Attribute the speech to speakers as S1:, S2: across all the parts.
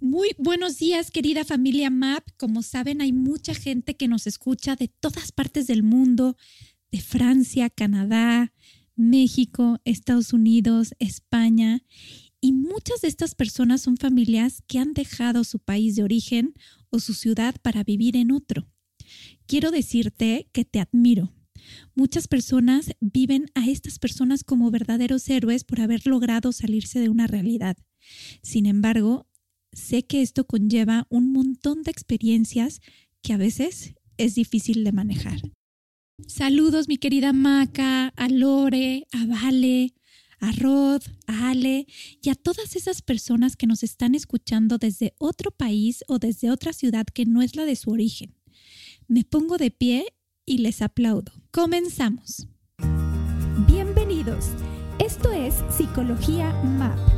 S1: Muy buenos días, querida familia MAP. Como saben, hay mucha gente que nos escucha de todas partes del mundo, de Francia, Canadá, México, Estados Unidos, España. Y muchas de estas personas son familias que han dejado su país de origen o su ciudad para vivir en otro. Quiero decirte que te admiro. Muchas personas viven a estas personas como verdaderos héroes por haber logrado salirse de una realidad. Sin embargo, sé que esto conlleva un montón de experiencias que a veces es difícil de manejar. Saludos, mi querida Maca, a Lore, a Vale, a Rod, a Ale y a todas esas personas que nos están escuchando desde otro país o desde otra ciudad que no es la de su origen. Me pongo de pie y les aplaudo. Comenzamos. Bienvenidos. Esto es Psicología MAP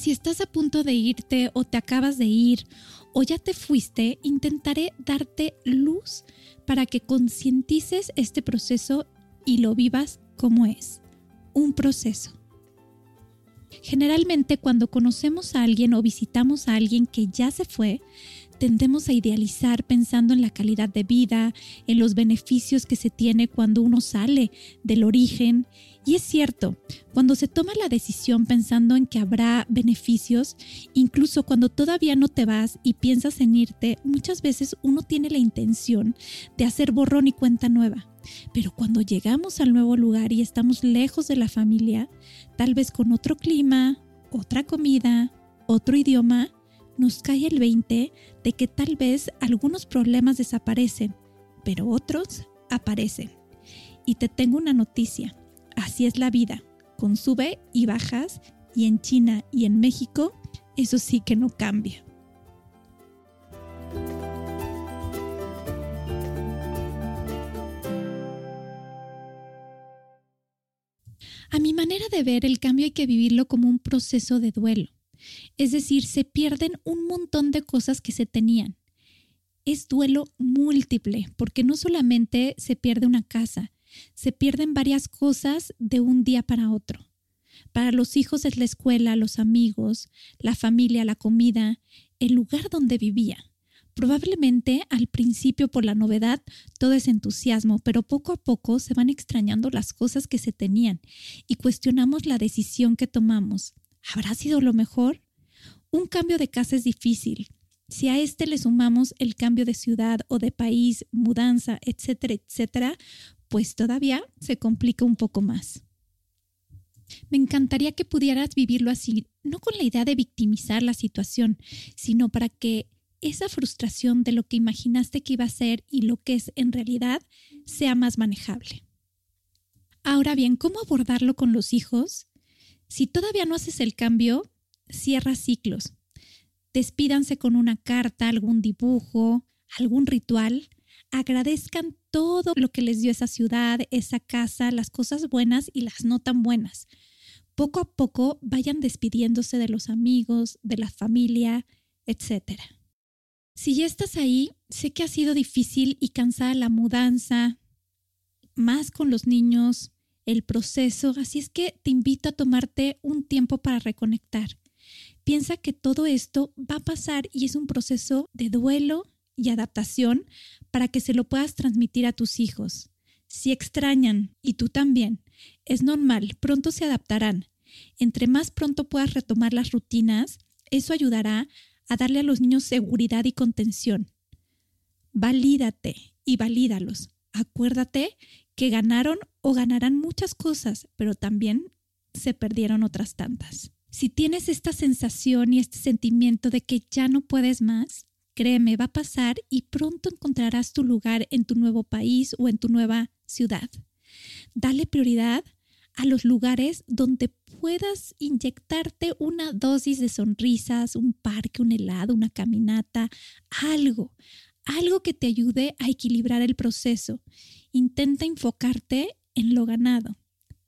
S1: Si estás a punto de irte o te acabas de ir o ya te fuiste, intentaré darte luz para que concientices este proceso y lo vivas como es, un proceso. Generalmente cuando conocemos a alguien o visitamos a alguien que ya se fue, tendemos a idealizar pensando en la calidad de vida, en los beneficios que se tiene cuando uno sale del origen y es cierto, cuando se toma la decisión pensando en que habrá beneficios, incluso cuando todavía no te vas y piensas en irte, muchas veces uno tiene la intención de hacer borrón y cuenta nueva. Pero cuando llegamos al nuevo lugar y estamos lejos de la familia, tal vez con otro clima, otra comida, otro idioma, nos cae el 20 de que tal vez algunos problemas desaparecen, pero otros aparecen. Y te tengo una noticia Así es la vida, con sube y bajas, y en China y en México, eso sí que no cambia. A mi manera de ver, el cambio hay que vivirlo como un proceso de duelo. Es decir, se pierden un montón de cosas que se tenían. Es duelo múltiple, porque no solamente se pierde una casa, se pierden varias cosas de un día para otro. Para los hijos es la escuela, los amigos, la familia, la comida, el lugar donde vivía. Probablemente al principio por la novedad todo es entusiasmo, pero poco a poco se van extrañando las cosas que se tenían y cuestionamos la decisión que tomamos. ¿Habrá sido lo mejor? Un cambio de casa es difícil. Si a este le sumamos el cambio de ciudad o de país, mudanza, etcétera, etcétera, pues todavía se complica un poco más. Me encantaría que pudieras vivirlo así, no con la idea de victimizar la situación, sino para que esa frustración de lo que imaginaste que iba a ser y lo que es en realidad sea más manejable. Ahora bien, ¿cómo abordarlo con los hijos? Si todavía no haces el cambio, cierra ciclos. Despídanse con una carta, algún dibujo, algún ritual agradezcan todo lo que les dio esa ciudad, esa casa, las cosas buenas y las no tan buenas. Poco a poco vayan despidiéndose de los amigos, de la familia, etc. Si ya estás ahí, sé que ha sido difícil y cansada la mudanza, más con los niños, el proceso, así es que te invito a tomarte un tiempo para reconectar. Piensa que todo esto va a pasar y es un proceso de duelo y adaptación para que se lo puedas transmitir a tus hijos. Si extrañan, y tú también, es normal, pronto se adaptarán. Entre más pronto puedas retomar las rutinas, eso ayudará a darle a los niños seguridad y contención. Valídate y valídalos. Acuérdate que ganaron o ganarán muchas cosas, pero también se perdieron otras tantas. Si tienes esta sensación y este sentimiento de que ya no puedes más, Créeme, va a pasar y pronto encontrarás tu lugar en tu nuevo país o en tu nueva ciudad. Dale prioridad a los lugares donde puedas inyectarte una dosis de sonrisas, un parque, un helado, una caminata, algo, algo que te ayude a equilibrar el proceso. Intenta enfocarte en lo ganado.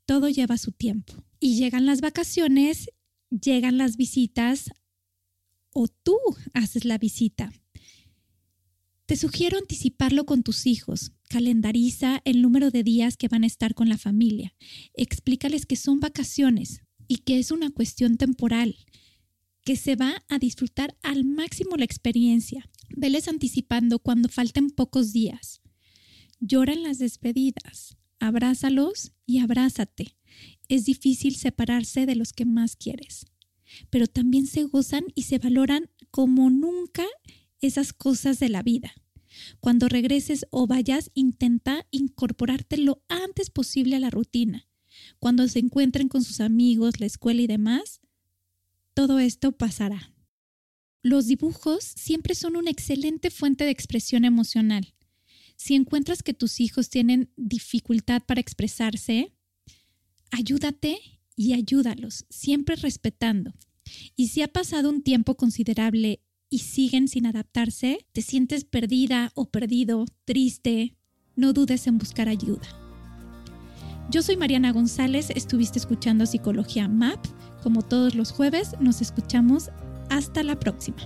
S1: Todo lleva su tiempo. Y llegan las vacaciones, llegan las visitas o tú haces la visita. Te sugiero anticiparlo con tus hijos. Calendariza el número de días que van a estar con la familia. Explícales que son vacaciones y que es una cuestión temporal, que se va a disfrutar al máximo la experiencia. Veles anticipando cuando falten pocos días. Llora en las despedidas. Abrázalos y abrázate. Es difícil separarse de los que más quieres, pero también se gozan y se valoran como nunca esas cosas de la vida. Cuando regreses o vayas, intenta incorporarte lo antes posible a la rutina. Cuando se encuentren con sus amigos, la escuela y demás, todo esto pasará. Los dibujos siempre son una excelente fuente de expresión emocional. Si encuentras que tus hijos tienen dificultad para expresarse, ayúdate y ayúdalos, siempre respetando. Y si ha pasado un tiempo considerable y siguen sin adaptarse, te sientes perdida o perdido, triste, no dudes en buscar ayuda. Yo soy Mariana González, estuviste escuchando Psicología MAP. Como todos los jueves, nos escuchamos. Hasta la próxima.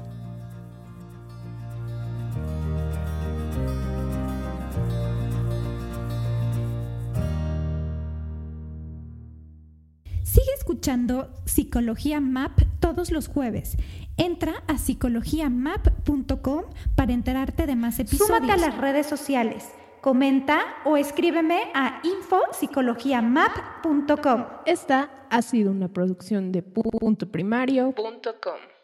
S1: Sigue escuchando Psicología MAP todos los jueves. Entra a psicologiamap.com para enterarte de más episodios.
S2: Súmate a las redes sociales. Comenta o escríbeme a infopsicologiamap.com.
S3: Esta ha sido una producción de puntoprimario.com.